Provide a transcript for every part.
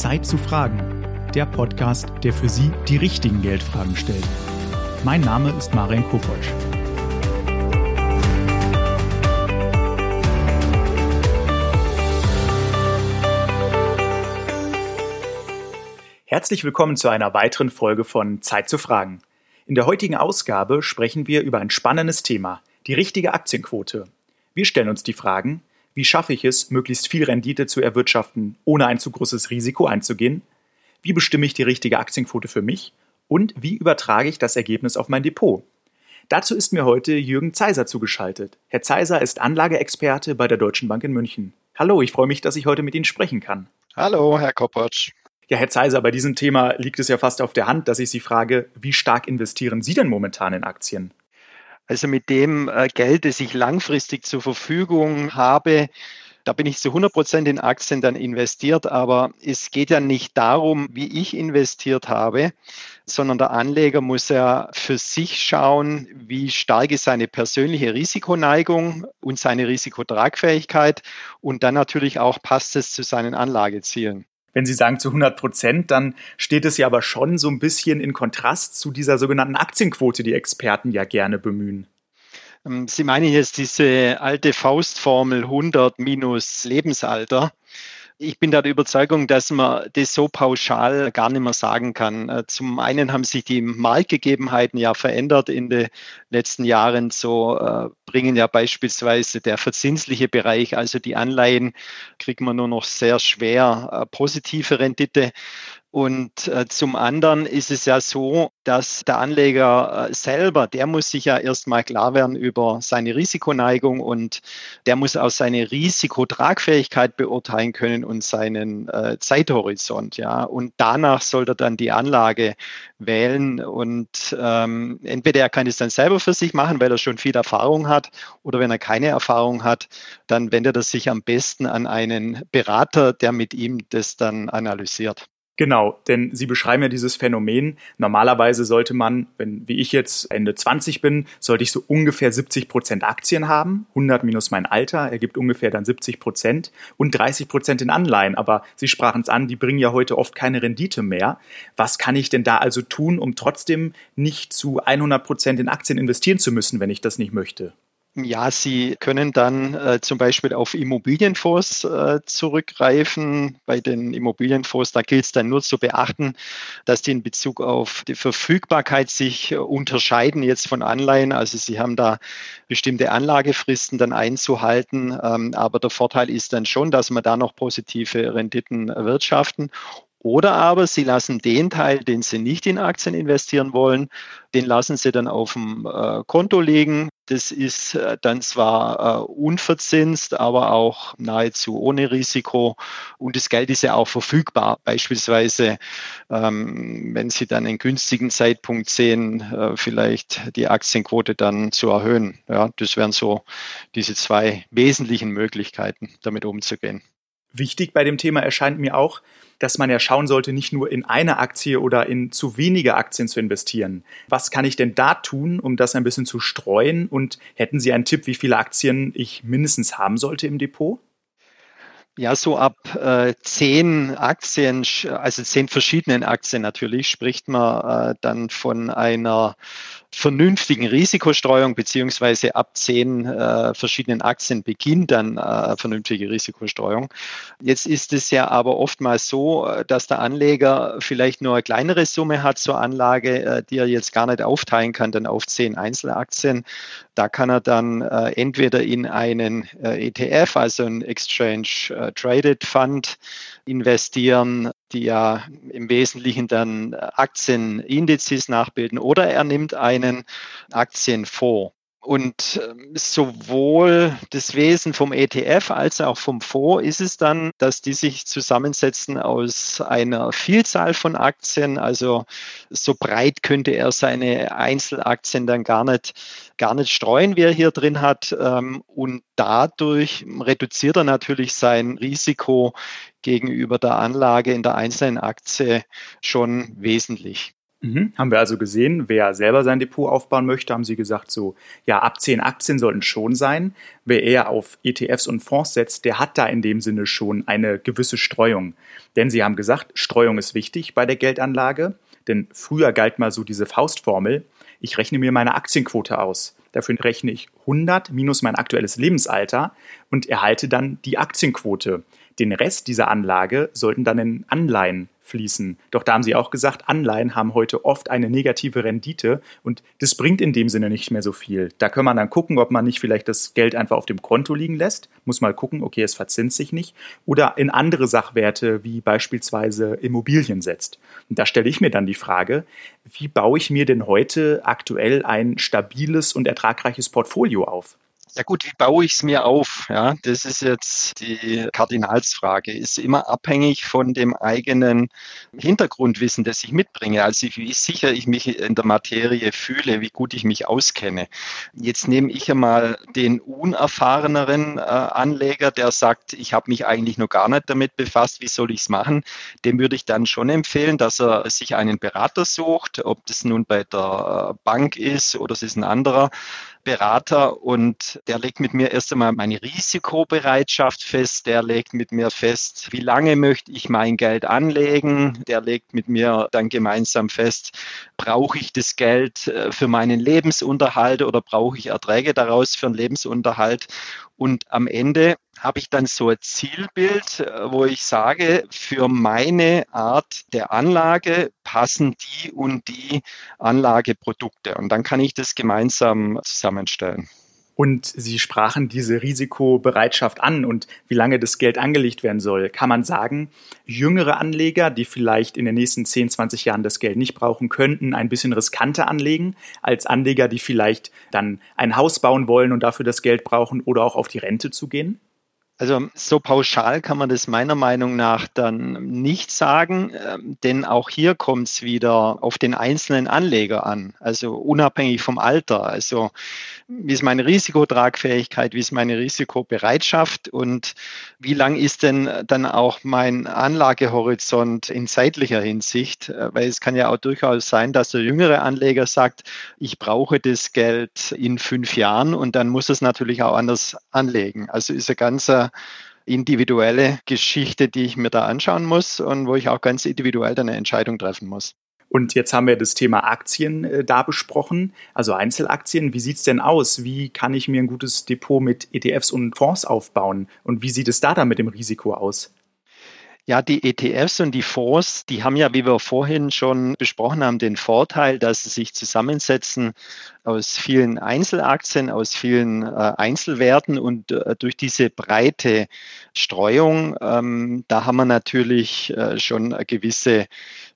Zeit zu fragen, der Podcast, der für Sie die richtigen Geldfragen stellt. Mein Name ist Marian Kopotsch. Herzlich willkommen zu einer weiteren Folge von Zeit zu fragen. In der heutigen Ausgabe sprechen wir über ein spannendes Thema, die richtige Aktienquote. Wir stellen uns die Fragen, wie schaffe ich es, möglichst viel Rendite zu erwirtschaften, ohne ein zu großes Risiko einzugehen? Wie bestimme ich die richtige Aktienquote für mich? Und wie übertrage ich das Ergebnis auf mein Depot? Dazu ist mir heute Jürgen Zeiser zugeschaltet. Herr Zeiser ist Anlageexperte bei der Deutschen Bank in München. Hallo, ich freue mich, dass ich heute mit Ihnen sprechen kann. Hallo, Herr Kopotsch. Ja, Herr Zeiser, bei diesem Thema liegt es ja fast auf der Hand, dass ich Sie frage, wie stark investieren Sie denn momentan in Aktien? Also mit dem äh, Geld, das ich langfristig zur Verfügung habe, da bin ich zu 100 Prozent in Aktien dann investiert, aber es geht ja nicht darum, wie ich investiert habe, sondern der Anleger muss ja für sich schauen, wie stark ist seine persönliche Risikoneigung und seine Risikotragfähigkeit und dann natürlich auch passt es zu seinen Anlagezielen. Wenn Sie sagen zu 100 Prozent, dann steht es ja aber schon so ein bisschen in Kontrast zu dieser sogenannten Aktienquote, die Experten ja gerne bemühen. Ähm, Sie meinen jetzt diese alte Faustformel 100 minus Lebensalter. Ich bin da der Überzeugung, dass man das so pauschal gar nicht mehr sagen kann. Äh, zum einen haben sich die Marktgegebenheiten ja verändert in den letzten Jahren. So äh, bringen ja beispielsweise der verzinsliche Bereich, also die Anleihen, kriegt man nur noch sehr schwer äh, positive Rendite. Und äh, zum anderen ist es ja so, dass der Anleger äh, selber, der muss sich ja erstmal klar werden über seine Risikoneigung und der muss auch seine Risikotragfähigkeit beurteilen können und seinen äh, Zeithorizont. Ja, und danach soll er dann die Anlage wählen und ähm, entweder er kann es dann selber für sich machen, weil er schon viel Erfahrung hat, oder wenn er keine Erfahrung hat, dann wendet er sich am besten an einen Berater, der mit ihm das dann analysiert. Genau, denn Sie beschreiben ja dieses Phänomen. Normalerweise sollte man, wenn wie ich jetzt Ende 20 bin, sollte ich so ungefähr 70 Prozent Aktien haben. 100 minus mein Alter ergibt ungefähr dann 70 Prozent und 30 Prozent in Anleihen. Aber Sie sprachen es an, die bringen ja heute oft keine Rendite mehr. Was kann ich denn da also tun, um trotzdem nicht zu 100 Prozent in Aktien investieren zu müssen, wenn ich das nicht möchte? Ja, Sie können dann äh, zum Beispiel auf Immobilienfonds äh, zurückgreifen. Bei den Immobilienfonds, da gilt es dann nur zu beachten, dass die in Bezug auf die Verfügbarkeit sich äh, unterscheiden jetzt von Anleihen. Also Sie haben da bestimmte Anlagefristen dann einzuhalten. Ähm, aber der Vorteil ist dann schon, dass man da noch positive Renditen erwirtschaften. Oder aber Sie lassen den Teil, den Sie nicht in Aktien investieren wollen, den lassen Sie dann auf dem äh, Konto liegen. Das ist äh, dann zwar äh, unverzinst, aber auch nahezu ohne Risiko. Und das Geld ist ja auch verfügbar. Beispielsweise, ähm, wenn Sie dann einen günstigen Zeitpunkt sehen, äh, vielleicht die Aktienquote dann zu erhöhen. Ja, das wären so diese zwei wesentlichen Möglichkeiten, damit umzugehen. Wichtig bei dem Thema erscheint mir auch, dass man ja schauen sollte, nicht nur in eine Aktie oder in zu wenige Aktien zu investieren. Was kann ich denn da tun, um das ein bisschen zu streuen? Und hätten Sie einen Tipp, wie viele Aktien ich mindestens haben sollte im Depot? Ja, so ab äh, zehn Aktien, also zehn verschiedenen Aktien natürlich, spricht man äh, dann von einer vernünftigen Risikostreuung beziehungsweise ab zehn äh, verschiedenen Aktien beginnt dann äh, vernünftige Risikostreuung. Jetzt ist es ja aber oftmals so, äh, dass der Anleger vielleicht nur eine kleinere Summe hat zur Anlage, äh, die er jetzt gar nicht aufteilen kann, dann auf zehn Einzelaktien. Da kann er dann äh, entweder in einen äh, ETF, also ein Exchange Traded Fund, investieren, die ja im Wesentlichen dann Aktienindizes nachbilden, oder er nimmt einen Aktienfonds. Und ähm, sowohl das Wesen vom ETF als auch vom Fonds ist es dann, dass die sich zusammensetzen aus einer Vielzahl von Aktien. Also so breit könnte er seine Einzelaktien dann gar nicht, gar nicht streuen, wie er hier drin hat. Ähm, und dadurch reduziert er natürlich sein Risiko gegenüber der Anlage in der einzelnen Aktie schon wesentlich. Mhm. Haben wir also gesehen, wer selber sein Depot aufbauen möchte, haben Sie gesagt, so, ja, ab 10 Aktien sollten schon sein. Wer eher auf ETFs und Fonds setzt, der hat da in dem Sinne schon eine gewisse Streuung. Denn Sie haben gesagt, Streuung ist wichtig bei der Geldanlage. Denn früher galt mal so diese Faustformel, ich rechne mir meine Aktienquote aus. Dafür rechne ich 100 minus mein aktuelles Lebensalter und erhalte dann die Aktienquote. Den Rest dieser Anlage sollten dann in Anleihen fließen. Doch da haben Sie auch gesagt, Anleihen haben heute oft eine negative Rendite und das bringt in dem Sinne nicht mehr so viel. Da kann man dann gucken, ob man nicht vielleicht das Geld einfach auf dem Konto liegen lässt. Muss mal gucken, okay, es verzinst sich nicht. Oder in andere Sachwerte wie beispielsweise Immobilien setzt. Und da stelle ich mir dann die Frage, wie baue ich mir denn heute aktuell ein stabiles und ertragreiches Portfolio auf? Ja gut, wie baue ich es mir auf? Ja, das ist jetzt die Kardinalsfrage. Ist immer abhängig von dem eigenen Hintergrundwissen, das ich mitbringe. Also wie sicher ich mich in der Materie fühle, wie gut ich mich auskenne. Jetzt nehme ich einmal den unerfahreneren äh, Anleger, der sagt, ich habe mich eigentlich noch gar nicht damit befasst, wie soll ich es machen. Dem würde ich dann schon empfehlen, dass er sich einen Berater sucht, ob das nun bei der Bank ist oder es ist ein anderer Berater und der legt mit mir erst einmal meine Risikobereitschaft fest, der legt mit mir fest, wie lange möchte ich mein Geld anlegen, der legt mit mir dann gemeinsam fest, brauche ich das Geld äh, für meinen Lebensunterhalt oder brauche ich Erträge daraus für einen Lebensunterhalt? Und am Ende habe ich dann so ein Zielbild, äh, wo ich sage, für meine Art der Anlage passen die und die Anlageprodukte. Und dann kann ich das gemeinsam zusammenstellen. Und Sie sprachen diese Risikobereitschaft an und wie lange das Geld angelegt werden soll. Kann man sagen, jüngere Anleger, die vielleicht in den nächsten 10, 20 Jahren das Geld nicht brauchen könnten, ein bisschen riskanter anlegen als Anleger, die vielleicht dann ein Haus bauen wollen und dafür das Geld brauchen oder auch auf die Rente zu gehen? Also so pauschal kann man das meiner Meinung nach dann nicht sagen, ähm, denn auch hier kommt es wieder auf den einzelnen Anleger an, also unabhängig vom Alter. Also wie ist meine Risikotragfähigkeit, wie ist meine Risikobereitschaft und wie lang ist denn dann auch mein Anlagehorizont in zeitlicher Hinsicht? Weil es kann ja auch durchaus sein, dass der jüngere Anleger sagt, ich brauche das Geld in fünf Jahren und dann muss es natürlich auch anders anlegen. Also ist ein ganzer individuelle Geschichte, die ich mir da anschauen muss und wo ich auch ganz individuell eine Entscheidung treffen muss. Und jetzt haben wir das Thema Aktien äh, da besprochen, also Einzelaktien. Wie sieht es denn aus? Wie kann ich mir ein gutes Depot mit ETFs und Fonds aufbauen? Und wie sieht es da dann mit dem Risiko aus? Ja, die ETFs und die Fonds, die haben ja, wie wir vorhin schon besprochen haben, den Vorteil, dass sie sich zusammensetzen aus vielen Einzelaktien, aus vielen äh, Einzelwerten und äh, durch diese breite Streuung, ähm, da haben wir natürlich äh, schon eine gewisse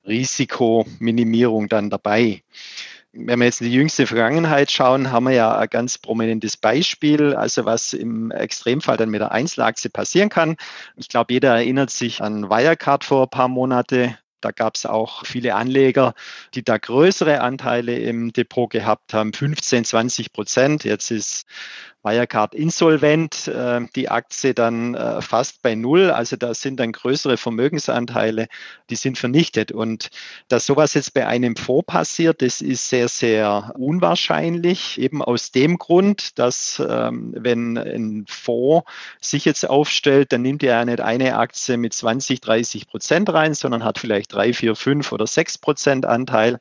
Risikominimierung dann dabei wenn wir jetzt in die jüngste Vergangenheit schauen, haben wir ja ein ganz prominentes Beispiel, also was im Extremfall dann mit der Einzelaktie passieren kann. Ich glaube, jeder erinnert sich an Wirecard vor ein paar Monate. Da gab es auch viele Anleger, die da größere Anteile im Depot gehabt haben, 15, 20 Prozent. Jetzt ist Wirecard insolvent, äh, die Aktie dann äh, fast bei Null. Also da sind dann größere Vermögensanteile, die sind vernichtet. Und dass sowas jetzt bei einem Fonds passiert, das ist sehr, sehr unwahrscheinlich. Eben aus dem Grund, dass ähm, wenn ein Fonds sich jetzt aufstellt, dann nimmt er ja nicht eine Aktie mit 20, 30 Prozent rein, sondern hat vielleicht drei, vier, fünf oder sechs Prozent Anteil.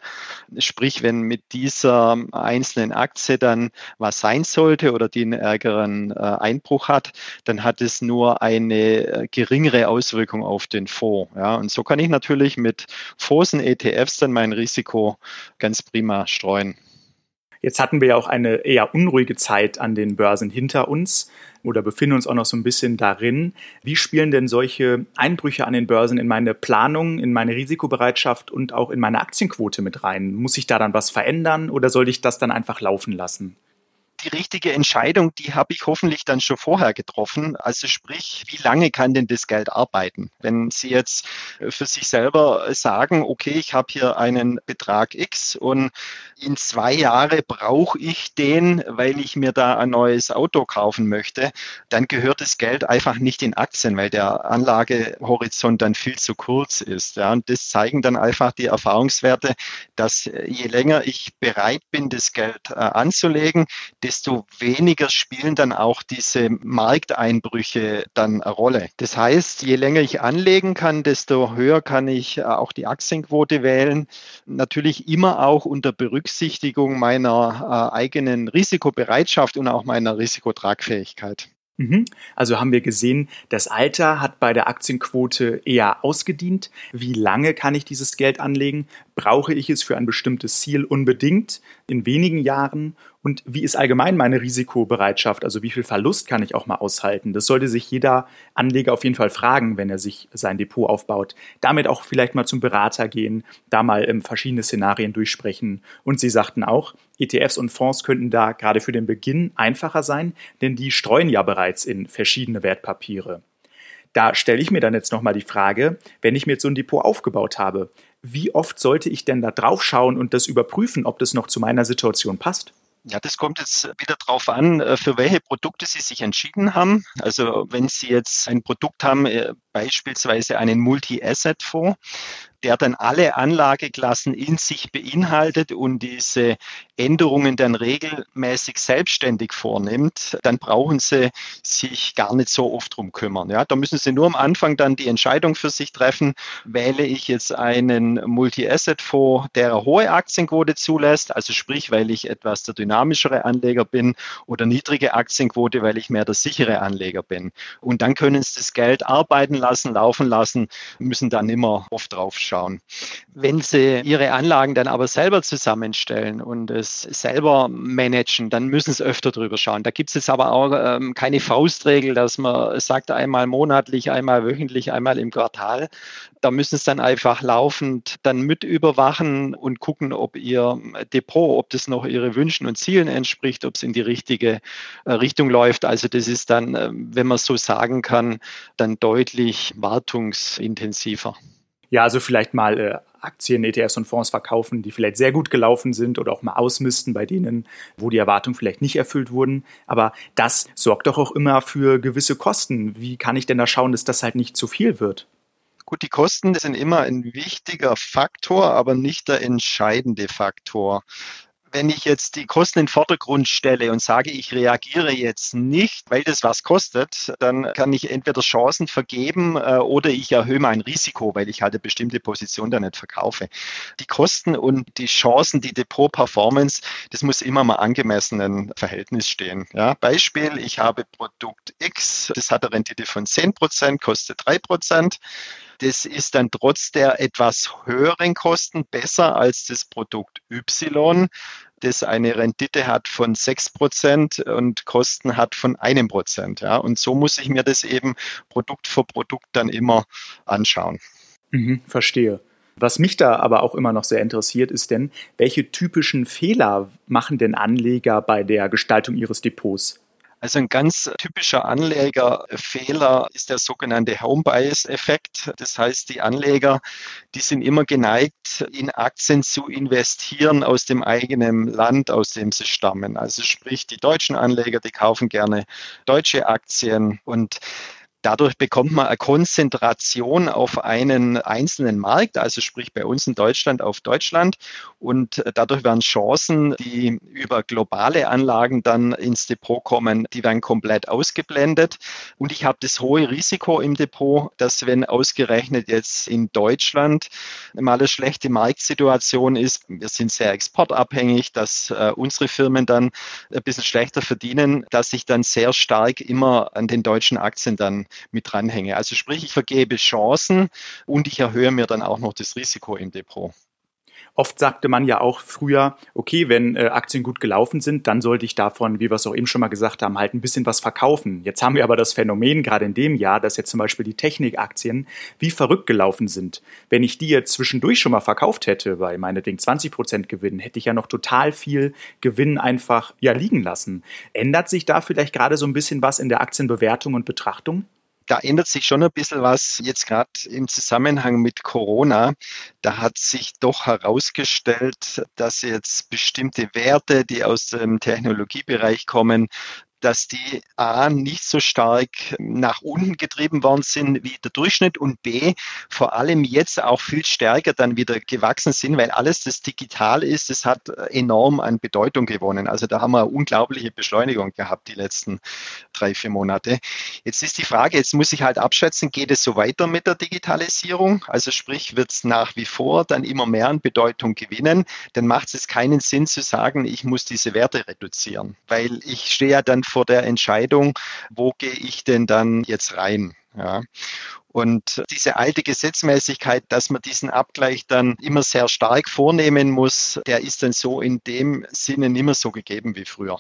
Sprich, wenn mit dieser einzelnen Aktie dann was sein sollte oder die ärgeren äh, Einbruch hat, dann hat es nur eine äh, geringere Auswirkung auf den Fonds. Ja? Und so kann ich natürlich mit Fonds und ETFs dann mein Risiko ganz prima streuen. Jetzt hatten wir ja auch eine eher unruhige Zeit an den Börsen hinter uns oder befinden uns auch noch so ein bisschen darin. Wie spielen denn solche Einbrüche an den Börsen in meine Planung, in meine Risikobereitschaft und auch in meine Aktienquote mit rein? Muss ich da dann was verändern oder soll ich das dann einfach laufen lassen? Die richtige Entscheidung, die habe ich hoffentlich dann schon vorher getroffen. Also sprich, wie lange kann denn das Geld arbeiten? Wenn Sie jetzt für sich selber sagen, okay, ich habe hier einen Betrag X und in zwei Jahre brauche ich den, weil ich mir da ein neues Auto kaufen möchte, dann gehört das Geld einfach nicht in Aktien, weil der Anlagehorizont dann viel zu kurz ist. Ja, und das zeigen dann einfach die Erfahrungswerte, dass je länger ich bereit bin, das Geld äh, anzulegen, desto weniger spielen dann auch diese Markteinbrüche dann eine Rolle. Das heißt, je länger ich anlegen kann, desto höher kann ich äh, auch die Aktienquote wählen. Natürlich immer auch unter Berücksichtigung meiner äh, eigenen Risikobereitschaft und auch meiner Risikotragfähigkeit. Mhm. Also haben wir gesehen, das Alter hat bei der Aktienquote eher ausgedient. Wie lange kann ich dieses Geld anlegen? Brauche ich es für ein bestimmtes Ziel unbedingt in wenigen Jahren? Und wie ist allgemein meine Risikobereitschaft? Also wie viel Verlust kann ich auch mal aushalten? Das sollte sich jeder Anleger auf jeden Fall fragen, wenn er sich sein Depot aufbaut. Damit auch vielleicht mal zum Berater gehen, da mal ähm, verschiedene Szenarien durchsprechen. Und Sie sagten auch, ETFs und Fonds könnten da gerade für den Beginn einfacher sein, denn die streuen ja bereits in verschiedene Wertpapiere. Da stelle ich mir dann jetzt nochmal die Frage, wenn ich mir jetzt so ein Depot aufgebaut habe, wie oft sollte ich denn da drauf schauen und das überprüfen, ob das noch zu meiner Situation passt? Ja, das kommt jetzt wieder darauf an, äh, für welche Produkte Sie sich entschieden haben. Also wenn Sie jetzt ein Produkt haben, äh, beispielsweise einen Multi-Asset-Fonds, der dann alle Anlageklassen in sich beinhaltet und diese Änderungen dann regelmäßig selbstständig vornimmt, dann brauchen Sie sich gar nicht so oft drum kümmern. Ja, da müssen Sie nur am Anfang dann die Entscheidung für sich treffen, wähle ich jetzt einen Multi-Asset-Fonds, der eine hohe Aktienquote zulässt, also sprich, weil ich etwas der dynamischere Anleger bin oder niedrige Aktienquote, weil ich mehr der sichere Anleger bin. Und dann können Sie das Geld arbeiten lassen, laufen lassen, müssen dann immer oft drauf schauen anschauen. Wenn Sie Ihre Anlagen dann aber selber zusammenstellen und es selber managen, dann müssen Sie öfter drüber schauen. Da gibt es jetzt aber auch ähm, keine Faustregel, dass man sagt, einmal monatlich, einmal wöchentlich, einmal im Quartal. Da müssen Sie dann einfach laufend dann mit überwachen und gucken, ob Ihr Depot, ob das noch Ihre Wünschen und Zielen entspricht, ob es in die richtige äh, Richtung läuft. Also das ist dann, äh, wenn man so sagen kann, dann deutlich wartungsintensiver. Ja, also vielleicht mal äh, Aktien, ETFs und Fonds verkaufen, die vielleicht sehr gut gelaufen sind oder auch mal ausmisten bei denen, wo die Erwartungen vielleicht nicht erfüllt wurden. Aber das sorgt doch auch immer für gewisse Kosten. Wie kann ich denn da schauen, dass das halt nicht zu viel wird? Gut, die Kosten sind immer ein wichtiger Faktor, aber nicht der entscheidende Faktor wenn ich jetzt die Kosten in den Vordergrund stelle und sage, ich reagiere jetzt nicht, weil das was kostet, dann kann ich entweder Chancen vergeben äh, oder ich erhöhe mein Risiko, weil ich halt eine bestimmte Position da nicht verkaufe. Die Kosten und die Chancen, die Depot-Performance, das muss immer mal angemessenen Verhältnis stehen. Ja, Beispiel, ich habe Produkt X, das hat eine Rendite von 10 Prozent, kostet 3 Prozent. Das ist dann trotz der etwas höheren Kosten besser als das Produkt Y, das eine Rendite hat von 6% und Kosten hat von einem Prozent. Ja. Und so muss ich mir das eben Produkt für Produkt dann immer anschauen. Mhm, verstehe. Was mich da aber auch immer noch sehr interessiert, ist denn, welche typischen Fehler machen denn Anleger bei der Gestaltung ihres Depots? Also ein ganz typischer Anlegerfehler ist der sogenannte Home Bias Effekt. Das heißt, die Anleger, die sind immer geneigt, in Aktien zu investieren aus dem eigenen Land, aus dem sie stammen. Also sprich, die deutschen Anleger, die kaufen gerne deutsche Aktien und Dadurch bekommt man eine Konzentration auf einen einzelnen Markt, also sprich bei uns in Deutschland auf Deutschland. Und dadurch werden Chancen, die über globale Anlagen dann ins Depot kommen, die werden komplett ausgeblendet. Und ich habe das hohe Risiko im Depot, dass wenn ausgerechnet jetzt in Deutschland mal eine schlechte Marktsituation ist, wir sind sehr exportabhängig, dass äh, unsere Firmen dann ein bisschen schlechter verdienen, dass ich dann sehr stark immer an den deutschen Aktien dann mit dranhänge. Also sprich, ich vergebe Chancen und ich erhöhe mir dann auch noch das Risiko im Depot. Oft sagte man ja auch früher, okay, wenn äh, Aktien gut gelaufen sind, dann sollte ich davon, wie wir es auch eben schon mal gesagt haben, halt ein bisschen was verkaufen. Jetzt haben wir aber das Phänomen, gerade in dem Jahr, dass jetzt zum Beispiel die Technikaktien wie verrückt gelaufen sind. Wenn ich die jetzt zwischendurch schon mal verkauft hätte, bei meinetwegen 20 Prozent Gewinn, hätte ich ja noch total viel Gewinn einfach ja liegen lassen. Ändert sich da vielleicht gerade so ein bisschen was in der Aktienbewertung und Betrachtung? Da ändert sich schon ein bisschen was jetzt gerade im Zusammenhang mit Corona. Da hat sich doch herausgestellt, dass jetzt bestimmte Werte, die aus dem Technologiebereich kommen, dass die A nicht so stark nach unten getrieben worden sind wie der Durchschnitt und B vor allem jetzt auch viel stärker dann wieder gewachsen sind, weil alles, das digital ist, das hat enorm an Bedeutung gewonnen. Also da haben wir eine unglaubliche Beschleunigung gehabt die letzten drei, vier Monate. Jetzt ist die Frage, jetzt muss ich halt abschätzen, geht es so weiter mit der Digitalisierung? Also sprich, wird es nach wie vor dann immer mehr an Bedeutung gewinnen? Dann macht es keinen Sinn zu sagen, ich muss diese Werte reduzieren, weil ich stehe ja dann vor der Entscheidung, wo gehe ich denn dann jetzt rein? Ja. Und diese alte Gesetzmäßigkeit, dass man diesen Abgleich dann immer sehr stark vornehmen muss, der ist dann so in dem Sinne nicht mehr so gegeben wie früher.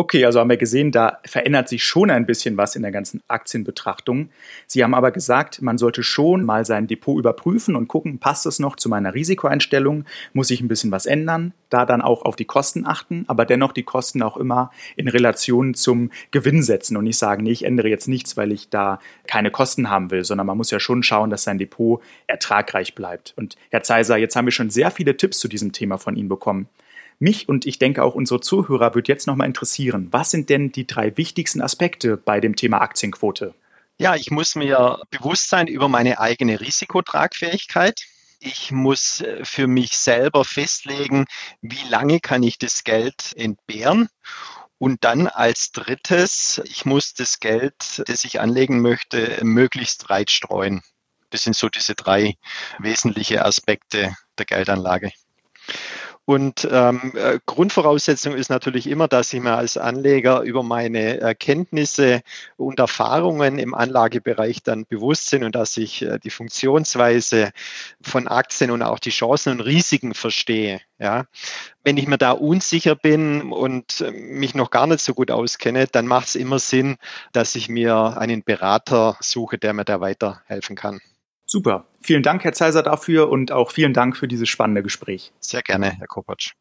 Okay, also haben wir gesehen, da verändert sich schon ein bisschen was in der ganzen Aktienbetrachtung. Sie haben aber gesagt, man sollte schon mal sein Depot überprüfen und gucken, passt es noch zu meiner Risikoeinstellung? Muss ich ein bisschen was ändern? Da dann auch auf die Kosten achten, aber dennoch die Kosten auch immer in Relation zum Gewinn setzen und nicht sagen, nee, ich ändere jetzt nichts, weil ich da keine Kosten haben will, sondern man muss ja schon schauen, dass sein Depot ertragreich bleibt. Und Herr Zeiser, jetzt haben wir schon sehr viele Tipps zu diesem Thema von Ihnen bekommen. Mich und ich denke auch unsere Zuhörer wird jetzt nochmal interessieren, was sind denn die drei wichtigsten Aspekte bei dem Thema Aktienquote? Ja, ich muss mir bewusst sein über meine eigene Risikotragfähigkeit. Ich muss äh, für mich selber festlegen, wie lange kann ich das Geld entbehren. Und dann als drittes, ich muss das Geld, das ich anlegen möchte, möglichst breit streuen. Das sind so diese drei wesentliche Aspekte der Geldanlage. Und ähm, äh, Grundvoraussetzung ist natürlich immer, dass ich mir als Anleger über meine Erkenntnisse und Erfahrungen im Anlagebereich dann bewusst sind und dass ich äh, die Funktionsweise von Aktien und auch die Chancen und Risiken verstehe. Ja. Wenn ich mir da unsicher bin und äh, mich noch gar nicht so gut auskenne, dann macht es immer Sinn, dass ich mir einen Berater suche, der mir da weiterhelfen kann. Super. Vielen Dank, Herr Zeiser, dafür und auch vielen Dank für dieses spannende Gespräch. Sehr gerne, Herr Kopacz.